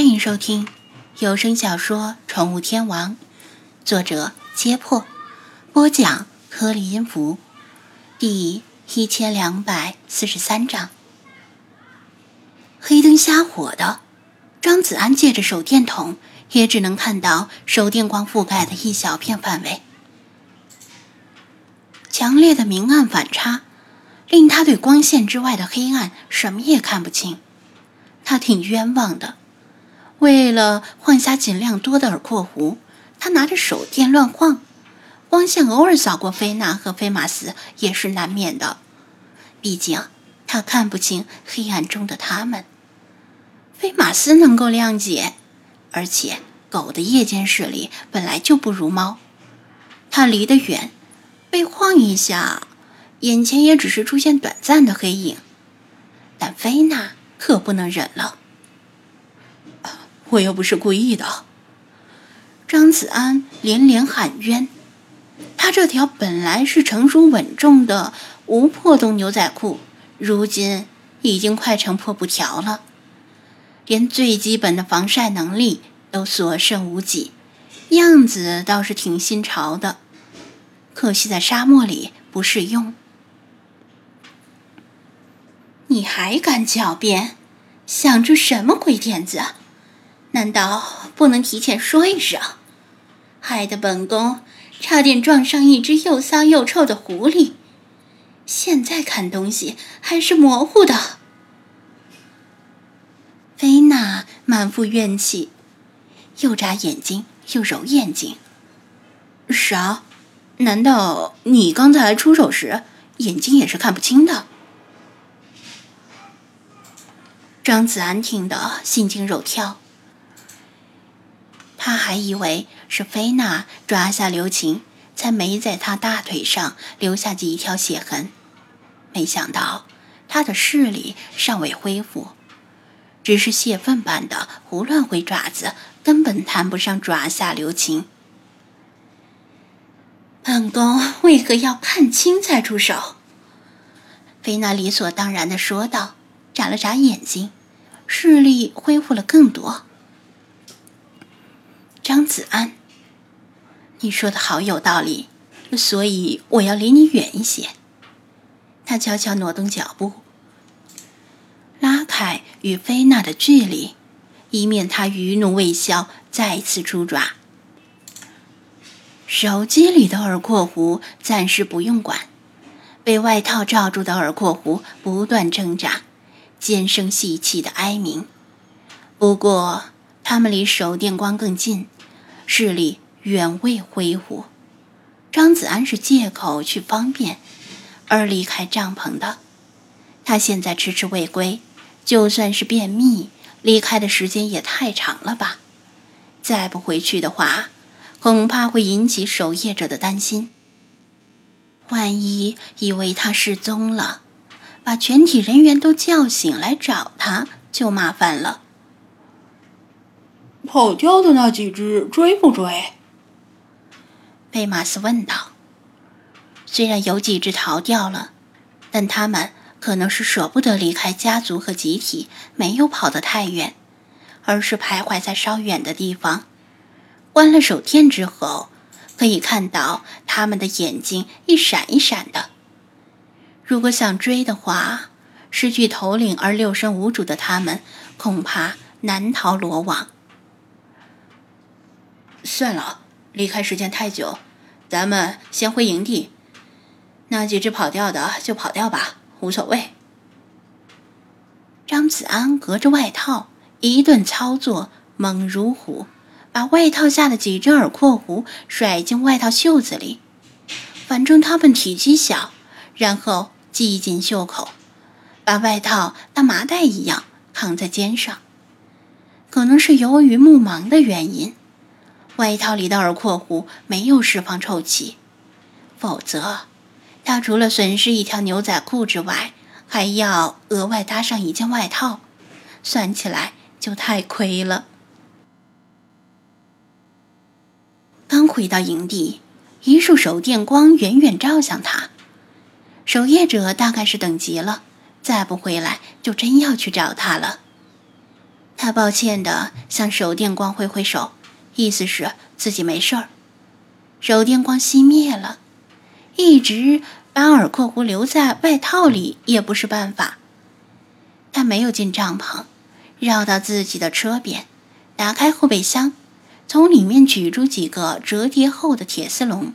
欢迎收听有声小说《宠物天王》，作者：揭破，播讲：颗粒音符，第一千两百四十三章。黑灯瞎火的，张子安借着手电筒，也只能看到手电光覆盖的一小片范围。强烈的明暗反差，令他对光线之外的黑暗什么也看不清。他挺冤枉的。为了换下尽量多的耳廓狐，他拿着手电乱晃，光线偶尔扫过菲娜和菲马斯也是难免的。毕竟他看不清黑暗中的他们。菲马斯能够谅解，而且狗的夜间视力本来就不如猫，他离得远，被晃一下，眼前也只是出现短暂的黑影。但菲娜可不能忍了。我又不是故意的。张子安连连喊冤。他这条本来是成熟稳重的无破洞牛仔裤，如今已经快成破布条了，连最基本的防晒能力都所剩无几。样子倒是挺新潮的，可惜在沙漠里不适用。你还敢狡辩？想出什么鬼点子？难道不能提前说一声，害得本宫差点撞上一只又骚又臭的狐狸？现在看东西还是模糊的。菲娜满腹怨气，又眨眼睛又揉眼睛。啥？难道你刚才出手时眼睛也是看不清的？张子安听得心惊肉跳。他还以为是菲娜抓下刘琴，才没在他大腿上留下几条血痕，没想到他的视力尚未恢复，只是泄愤般的胡乱挥爪子，根本谈不上抓下刘琴。本宫为何要看清才出手？菲娜理所当然的说道，眨了眨眼睛，视力恢复了更多。子安，你说的好有道理，所以我要离你远一些。他悄悄挪动脚步，拉开与菲娜的距离，以免他余怒未消再次出爪。手机里的耳廓狐暂时不用管，被外套罩住的耳廓狐不断挣扎，尖声细气的哀鸣。不过，他们离手电光更近。视力远未恢复，张子安是借口去方便而离开帐篷的。他现在迟迟未归，就算是便秘，离开的时间也太长了吧？再不回去的话，恐怕会引起守夜者的担心。万一以为他失踪了，把全体人员都叫醒来找他，就麻烦了。跑掉的那几只追不追？贝马斯问道。虽然有几只逃掉了，但他们可能是舍不得离开家族和集体，没有跑得太远，而是徘徊在稍远的地方。关了手电之后，可以看到他们的眼睛一闪一闪的。如果想追的话，失去头领而六神无主的他们，恐怕难逃罗网。算了，离开时间太久，咱们先回营地。那几只跑掉的就跑掉吧，无所谓。张子安隔着外套一顿操作，猛如虎，把外套下的几只耳廓狐甩进外套袖子里。反正它们体积小，然后系进袖口，把外套当麻袋一样扛在肩上。可能是由于目盲的原因。外套里的耳廓狐没有释放臭气，否则，他除了损失一条牛仔裤之外，还要额外搭上一件外套，算起来就太亏了。刚回到营地，一束手电光远远照向他，守夜者大概是等急了，再不回来就真要去找他了。他抱歉地向手电光挥挥手，意思是自己没事儿。手电光熄灭了，一直把耳廓狐留在外套里也不是办法。他没有进帐篷，绕到自己的车边，打开后备箱，从里面取出几个折叠后的铁丝笼。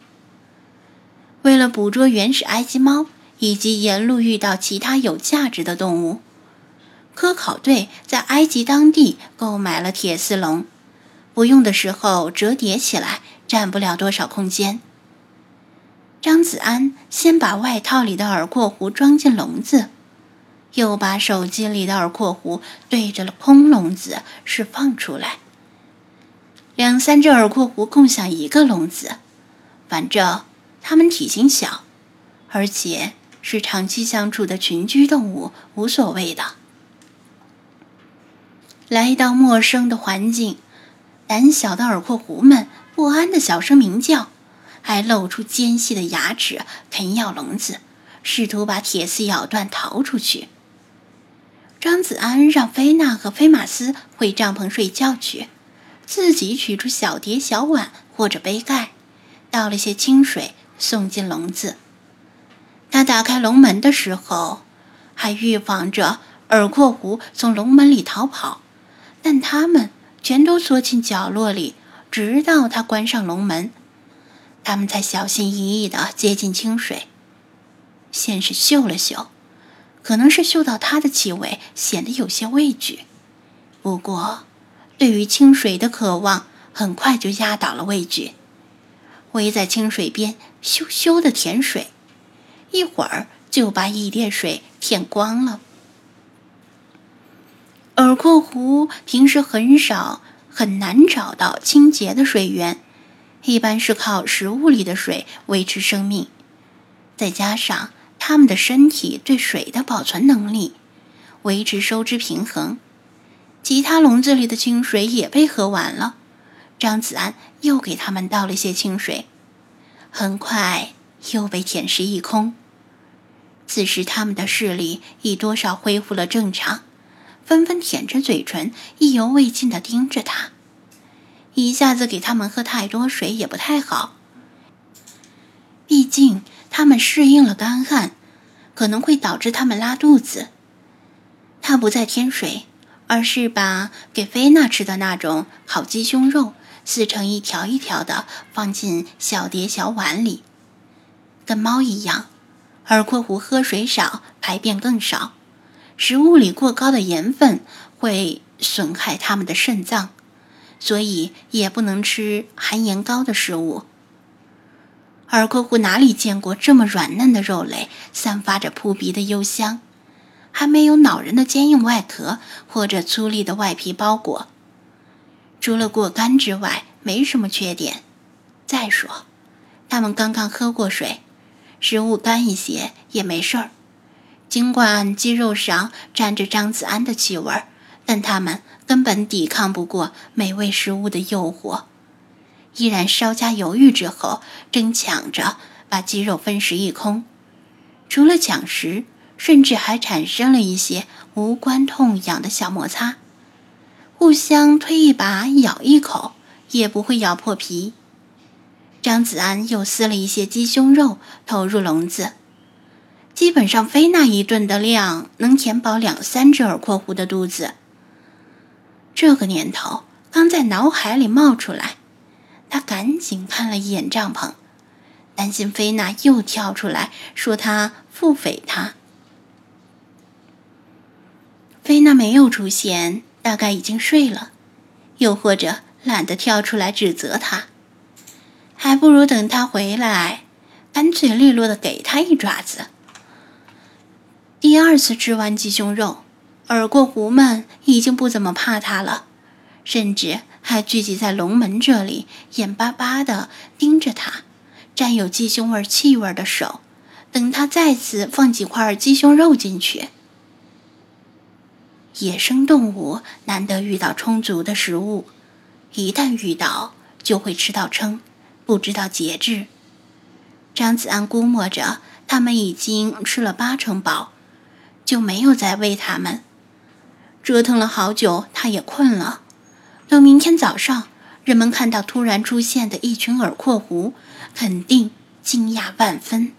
为了捕捉原始埃及猫以及沿路遇到其他有价值的动物。科考队在埃及当地购买了铁丝笼，不用的时候折叠起来，占不了多少空间。张子安先把外套里的耳廓狐装进笼子，又把手机里的耳廓狐对着了空笼子释放出来。两三只耳廓狐共享一个笼子，反正它们体型小，而且是长期相处的群居动物，无所谓的。来到陌生的环境，胆小的耳廓狐们不安的小声鸣叫，还露出尖细的牙齿啃咬笼子，试图把铁丝咬断逃出去。张子安让菲娜和菲马斯回帐篷睡觉去，自己取出小碟、小碗或者杯盖，倒了些清水送进笼子。他打开笼门的时候，还预防着耳廓狐从笼门里逃跑。但他们全都缩进角落里，直到他关上笼门，他们才小心翼翼地接近清水。先是嗅了嗅，可能是嗅到它的气味，显得有些畏惧。不过，对于清水的渴望很快就压倒了畏惧。围在清水边咻咻的舔水，一会儿就把一碟水舔光了。耳廓狐平时很少、很难找到清洁的水源，一般是靠食物里的水维持生命。再加上它们的身体对水的保存能力，维持收支平衡。其他笼子里的清水也被喝完了，张子安又给他们倒了些清水，很快又被舔食一空。此时他们的视力已多少恢复了正常。纷纷舔着嘴唇，意犹未尽地盯着他。一下子给他们喝太多水也不太好，毕竟他们适应了干旱，可能会导致他们拉肚子。他不再添水，而是把给菲娜吃的那种烤鸡胸肉撕成一条一条的，放进小碟小碗里。跟猫一样，耳廓狐喝水少，排便更少。食物里过高的盐分会损害它们的肾脏，所以也不能吃含盐高的食物。耳廓狐哪里见过这么软嫩的肉类，散发着扑鼻的幽香，还没有恼人的坚硬外壳或者粗粝的外皮包裹。除了过干之外，没什么缺点。再说，它们刚刚喝过水，食物干一些也没事儿。尽管鸡肉上沾着张子安的气味，但他们根本抵抗不过美味食物的诱惑，依然稍加犹豫之后，争抢着把鸡肉分食一空。除了抢食，甚至还产生了一些无关痛痒的小摩擦，互相推一把、咬一口，也不会咬破皮。张子安又撕了一些鸡胸肉，投入笼子。基本上，菲娜一顿的量能填饱两三只耳廓狐的肚子。这个念头刚在脑海里冒出来，他赶紧看了一眼帐篷，担心菲娜又跳出来说他腹诽他。菲娜没有出现，大概已经睡了，又或者懒得跳出来指责他，还不如等他回来，干脆利落的给他一爪子。第二次吃完鸡胸肉，耳过狐们已经不怎么怕它了，甚至还聚集在龙门这里，眼巴巴地盯着它，沾有鸡胸味气味的手，等它再次放几块鸡胸肉进去。野生动物难得遇到充足的食物，一旦遇到就会吃到撑，不知道节制。张子安估摸着，他们已经吃了八成饱。就没有再喂它们。折腾了好久，它也困了。等明天早上，人们看到突然出现的一群耳廓狐，肯定惊讶万分。